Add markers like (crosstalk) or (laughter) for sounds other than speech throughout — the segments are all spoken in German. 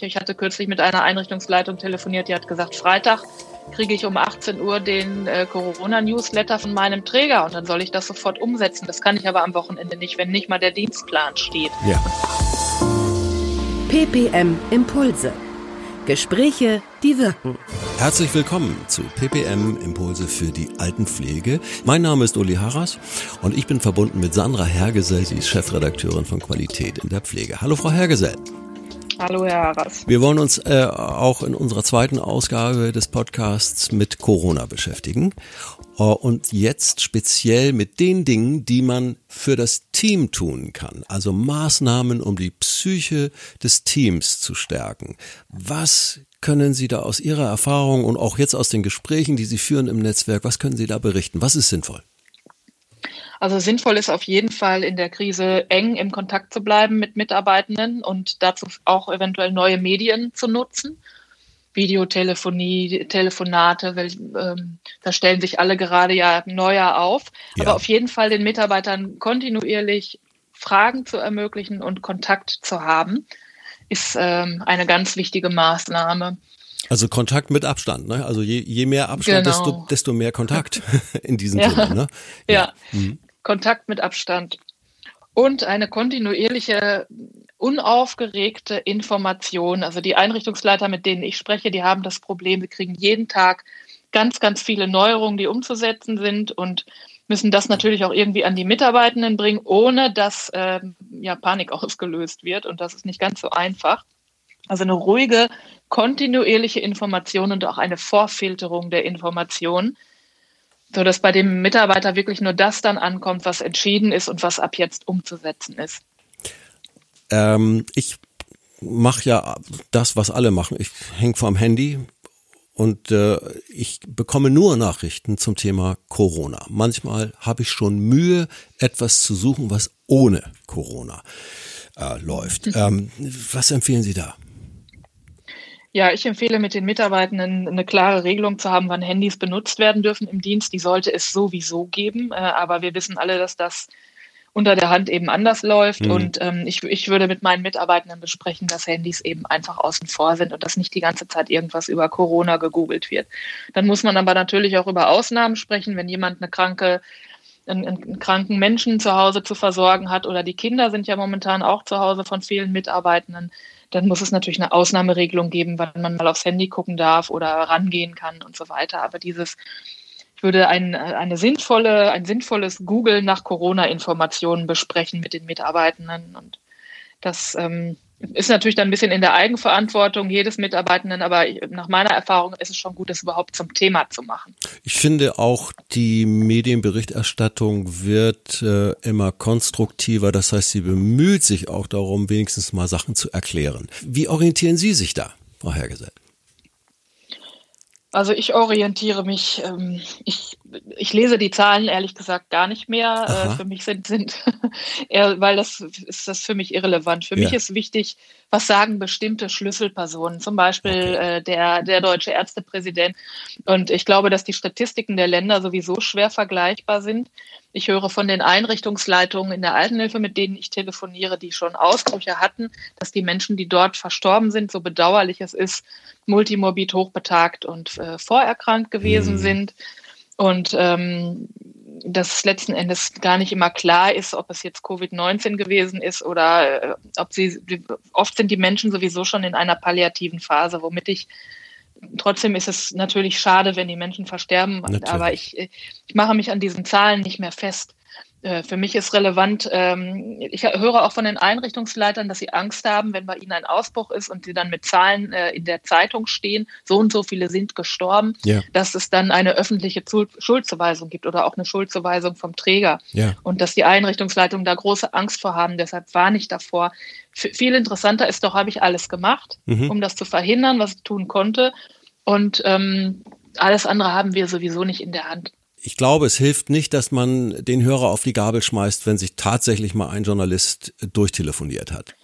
Ich hatte kürzlich mit einer Einrichtungsleitung telefoniert, die hat gesagt, Freitag kriege ich um 18 Uhr den äh, Corona-Newsletter von meinem Träger und dann soll ich das sofort umsetzen. Das kann ich aber am Wochenende nicht, wenn nicht mal der Dienstplan steht. Ja. PPM Impulse. Gespräche, die wirken. Herzlich willkommen zu PPM Impulse für die Altenpflege. Mein Name ist Uli Harras und ich bin verbunden mit Sandra Hergesell, sie ist Chefredakteurin von Qualität in der Pflege. Hallo Frau Hergesell. Hallo, Herr Harras. Wir wollen uns äh, auch in unserer zweiten Ausgabe des Podcasts mit Corona beschäftigen. Uh, und jetzt speziell mit den Dingen, die man für das Team tun kann. Also Maßnahmen, um die Psyche des Teams zu stärken. Was können Sie da aus Ihrer Erfahrung und auch jetzt aus den Gesprächen, die Sie führen im Netzwerk, was können Sie da berichten? Was ist sinnvoll? Also sinnvoll ist auf jeden Fall in der Krise eng im Kontakt zu bleiben mit Mitarbeitenden und dazu auch eventuell neue Medien zu nutzen. Videotelefonie, Telefonate, weil, ähm, da stellen sich alle gerade ja neuer auf. Ja. Aber auf jeden Fall den Mitarbeitern kontinuierlich Fragen zu ermöglichen und Kontakt zu haben, ist ähm, eine ganz wichtige Maßnahme. Also Kontakt mit Abstand, ne? Also je, je mehr Abstand, genau. desto, desto mehr Kontakt (laughs) in diesem ja. Sinne, ne? Ja. ja. Mhm. Kontakt mit Abstand und eine kontinuierliche, unaufgeregte Information. Also die Einrichtungsleiter, mit denen ich spreche, die haben das Problem, sie kriegen jeden Tag ganz, ganz viele Neuerungen, die umzusetzen sind und müssen das natürlich auch irgendwie an die Mitarbeitenden bringen, ohne dass ähm, ja, Panik (laughs) ausgelöst wird. Und das ist nicht ganz so einfach. Also eine ruhige, kontinuierliche Information und auch eine Vorfilterung der Information so dass bei dem Mitarbeiter wirklich nur das dann ankommt, was entschieden ist und was ab jetzt umzusetzen ist. Ähm, ich mache ja das, was alle machen. Ich hänge vom Handy und äh, ich bekomme nur Nachrichten zum Thema Corona. Manchmal habe ich schon Mühe, etwas zu suchen, was ohne Corona äh, läuft. (laughs) Ähm, was empfehlen Sie da? Ja, ich empfehle mit den Mitarbeitenden eine klare Regelung zu haben, wann Handys benutzt werden dürfen im Dienst. Die sollte es sowieso geben, äh, aber wir wissen alle, dass das unter der Hand eben anders läuft. Mhm. Und ähm, ich, ich würde mit meinen Mitarbeitenden besprechen, dass Handys eben einfach außen vor sind und dass nicht die ganze Zeit irgendwas über Corona gegoogelt wird. Dann muss man aber natürlich auch über Ausnahmen sprechen, wenn jemand eine kranke einen, einen, kranken Menschen zu Hause zu versorgen hat oder die Kinder sind ja momentan auch zu Hause von vielen Mitarbeitenden, dann muss es natürlich eine Ausnahmeregelung geben, wann man mal aufs Handy gucken darf oder rangehen kann und so weiter. Aber dieses, ich würde ein, eine sinnvolle, ein sinnvolles Google nach Corona-Informationen besprechen mit den Mitarbeitenden und das ähm, ist natürlich dann ein bisschen in der Eigenverantwortung jedes Mitarbeitenden, aber nach meiner Erfahrung ist es schon gut, das überhaupt zum Thema zu machen. Ich finde auch, die Medienberichterstattung wird äh, immer konstruktiver. Das heißt, sie bemüht sich auch darum, wenigstens mal Sachen zu erklären. Wie orientieren Sie sich da, Frau Hergesell? Also ich orientiere mich, ähm, ich, ich lese die Zahlen ehrlich gesagt gar nicht mehr. Äh, für mich sind, sind (laughs) eher, weil das ist das für mich irrelevant. Für ja. mich ist wichtig, was sagen bestimmte Schlüsselpersonen, zum Beispiel okay. äh, der, der deutsche Ärztepräsident. Und ich glaube, dass die Statistiken der Länder sowieso schwer vergleichbar sind. Ich höre von den Einrichtungsleitungen in der Altenhilfe, mit denen ich telefoniere, die schon Ausbrüche hatten, dass die Menschen, die dort verstorben sind, so bedauerlich es ist, multimorbid hochbetagt und äh, vorerkrankt gewesen mhm. sind. Und ähm, dass letzten Endes gar nicht immer klar ist, ob es jetzt Covid-19 gewesen ist oder äh, ob sie, oft sind die Menschen sowieso schon in einer palliativen Phase, womit ich trotzdem ist es natürlich schade, wenn die Menschen versterben, natürlich. aber ich, ich mache mich an diesen Zahlen nicht mehr fest. Äh, für mich ist relevant, ähm, ich höre auch von den Einrichtungsleitern, dass sie Angst haben, wenn bei ihnen ein Ausbruch ist und sie dann mit Zahlen äh, in der Zeitung stehen, so und so viele sind gestorben, ja. dass es dann eine öffentliche Schuldzuweisung gibt oder auch eine Schuldzuweisung vom Träger. Ja. Und dass die Einrichtungsleitungen da große Angst vor haben. Deshalb warne ich davor. viel interessanter ist doch, habe ich alles gemacht, mhm. um das zu verhindern, was ich tun konnte. Und ähm, alles andere haben wir sowieso nicht in der Hand ich glaube, es hilft nicht, dass man den Hörer auf die Gabel schmeißt, wenn sich tatsächlich mal ein Journalist durchtelefoniert hat.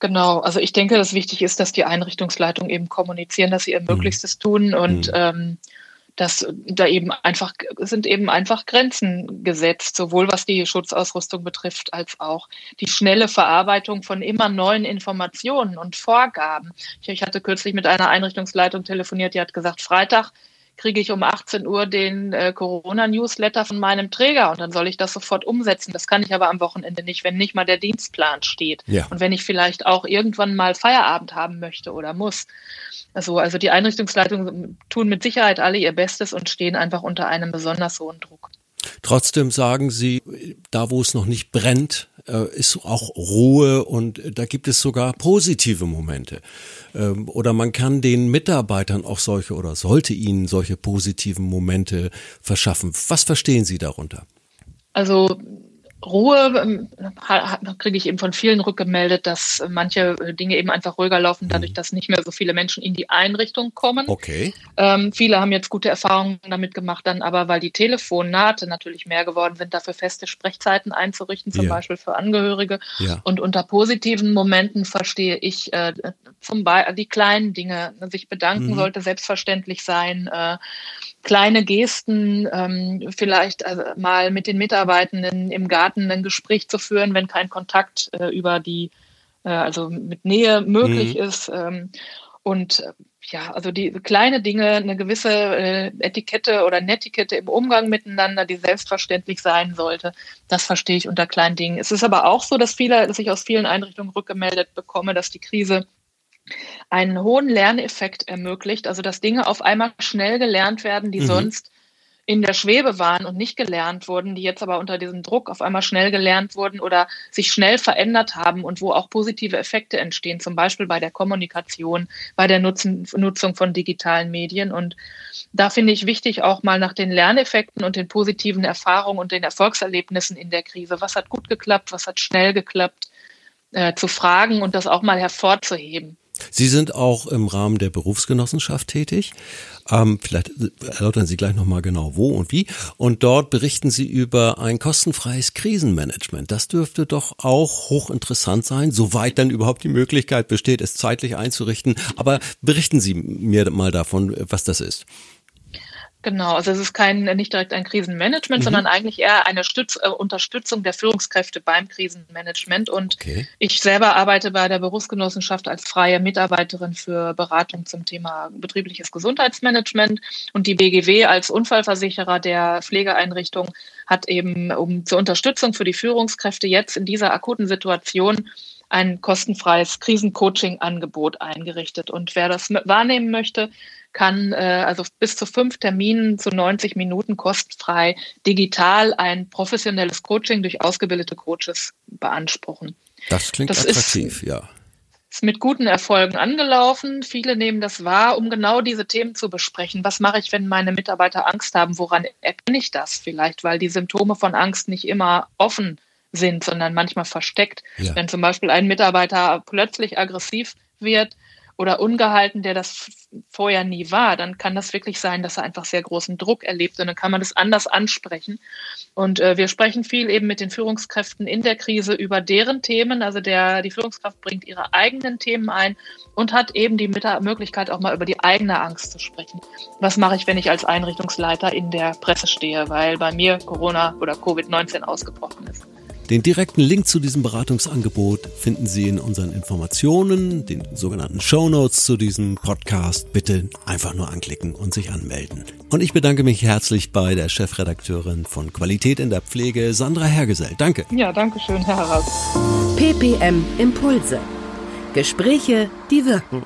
Genau, also ich denke, dass wichtig ist, dass die Einrichtungsleitungen eben kommunizieren, dass sie ihr mhm. Möglichstes tun und mhm. ähm, dass da eben einfach sind eben einfach Grenzen gesetzt, sowohl was die Schutzausrüstung betrifft, als auch die schnelle Verarbeitung von immer neuen Informationen und Vorgaben. Ich, ich hatte kürzlich mit einer Einrichtungsleitung telefoniert, die hat gesagt, Freitag kriege ich um 18 Uhr den äh, Corona-Newsletter von meinem Träger und dann soll ich das sofort umsetzen. Das kann ich aber am Wochenende nicht, wenn nicht mal der Dienstplan steht. Ja. Und wenn ich vielleicht auch irgendwann mal Feierabend haben möchte oder muss. Also, also die Einrichtungsleitungen tun mit Sicherheit alle ihr Bestes und stehen einfach unter einem besonders hohen Druck. Trotzdem sagen Sie, da wo es noch nicht brennt, ist auch Ruhe und da gibt es sogar positive Momente. Ähm, oder man kann den Mitarbeitern auch solche oder sollte ihnen solche positiven Momente verschaffen. Was verstehen Sie darunter? Also Ruhe ähm, kriege ich eben von vielen rückgemeldet, dass manche Dinge eben einfach ruhiger laufen, dadurch, mhm. dass nicht mehr so viele Menschen in die Einrichtung kommen. Okay. Ähm, viele haben jetzt gute Erfahrungen damit gemacht, dann aber, weil die Telefonnate natürlich mehr geworden sind, dafür feste Sprechzeiten einzurichten, zum ja. Beispiel für Angehörige. Ja. Und unter positiven Momenten verstehe ich äh, zum Beispiel die kleinen Dinge. Sich bedanken mhm. sollte selbstverständlich sein. Äh, kleine Gesten, ähm, vielleicht also mal mit den Mitarbeitenden im Garten ein Gespräch zu führen, wenn kein Kontakt äh, über die, äh, also mit Nähe möglich mhm. ist. Ähm, und äh, ja, also die kleine Dinge, eine gewisse äh, Etikette oder Netiquette im Umgang miteinander, die selbstverständlich sein sollte, das verstehe ich unter kleinen Dingen. Es ist aber auch so, dass viele, dass ich aus vielen Einrichtungen rückgemeldet bekomme, dass die Krise einen hohen Lerneffekt ermöglicht, also dass Dinge auf einmal schnell gelernt werden, die mhm. sonst in der Schwebe waren und nicht gelernt wurden, die jetzt aber unter diesem Druck auf einmal schnell gelernt wurden oder sich schnell verändert haben und wo auch positive Effekte entstehen, zum Beispiel bei der Kommunikation, bei der Nutzen, Nutzung von digitalen Medien. Und da finde ich wichtig, auch mal nach den Lerneffekten und den positiven Erfahrungen und den Erfolgserlebnissen in der Krise, was hat gut geklappt, was hat schnell geklappt, äh, zu fragen und das auch mal hervorzuheben. Sie sind auch im Rahmen der Berufsgenossenschaft tätig. Ähm, vielleicht erläutern Sie gleich nochmal genau wo und wie. Und dort berichten Sie über ein kostenfreies Krisenmanagement. Das dürfte doch auch hochinteressant sein, soweit dann überhaupt die Möglichkeit besteht, es zeitlich einzurichten. Aber berichten Sie mir mal davon, was das ist. Genau, also es ist kein nicht direkt ein Krisenmanagement, mhm. sondern eigentlich eher eine Stütz, äh, Unterstützung der Führungskräfte beim Krisenmanagement. Und okay. ich selber arbeite bei der Berufsgenossenschaft als freie Mitarbeiterin für Beratung zum Thema betriebliches Gesundheitsmanagement. Und die BGW als Unfallversicherer der Pflegeeinrichtung hat eben um zur Unterstützung für die Führungskräfte jetzt in dieser akuten Situation ein kostenfreies Krisencoaching-Angebot eingerichtet. Und wer das wahrnehmen möchte, kann äh, also bis zu fünf Terminen zu 90 Minuten kostenfrei digital ein professionelles Coaching durch ausgebildete Coaches beanspruchen. Das klingt das attraktiv, ist, ja. Ist mit guten Erfolgen angelaufen. Viele nehmen das wahr, um genau diese Themen zu besprechen. Was mache ich, wenn meine Mitarbeiter Angst haben? Woran erkenne ich das vielleicht? Weil die Symptome von Angst nicht immer offen sind, sondern manchmal versteckt. Ja. Wenn zum Beispiel ein Mitarbeiter plötzlich aggressiv wird, oder ungehalten, der das vorher nie war, dann kann das wirklich sein, dass er einfach sehr großen Druck erlebt und dann kann man das anders ansprechen. Und äh, wir sprechen viel eben mit den Führungskräften in der Krise über deren Themen. Also der, die Führungskraft bringt ihre eigenen Themen ein und hat eben die Möglichkeit auch mal über die eigene Angst zu sprechen. Was mache ich, wenn ich als Einrichtungsleiter in der Presse stehe, weil bei mir Corona oder Covid-19 ausgebrochen ist? Den direkten Link zu diesem Beratungsangebot finden Sie in unseren Informationen, den sogenannten Show Notes zu diesem Podcast. Bitte einfach nur anklicken und sich anmelden. Und ich bedanke mich herzlich bei der Chefredakteurin von Qualität in der Pflege, Sandra Hergesell. Danke. Ja, danke schön, Herr Heraus. PPM Impulse. Gespräche, die wirken.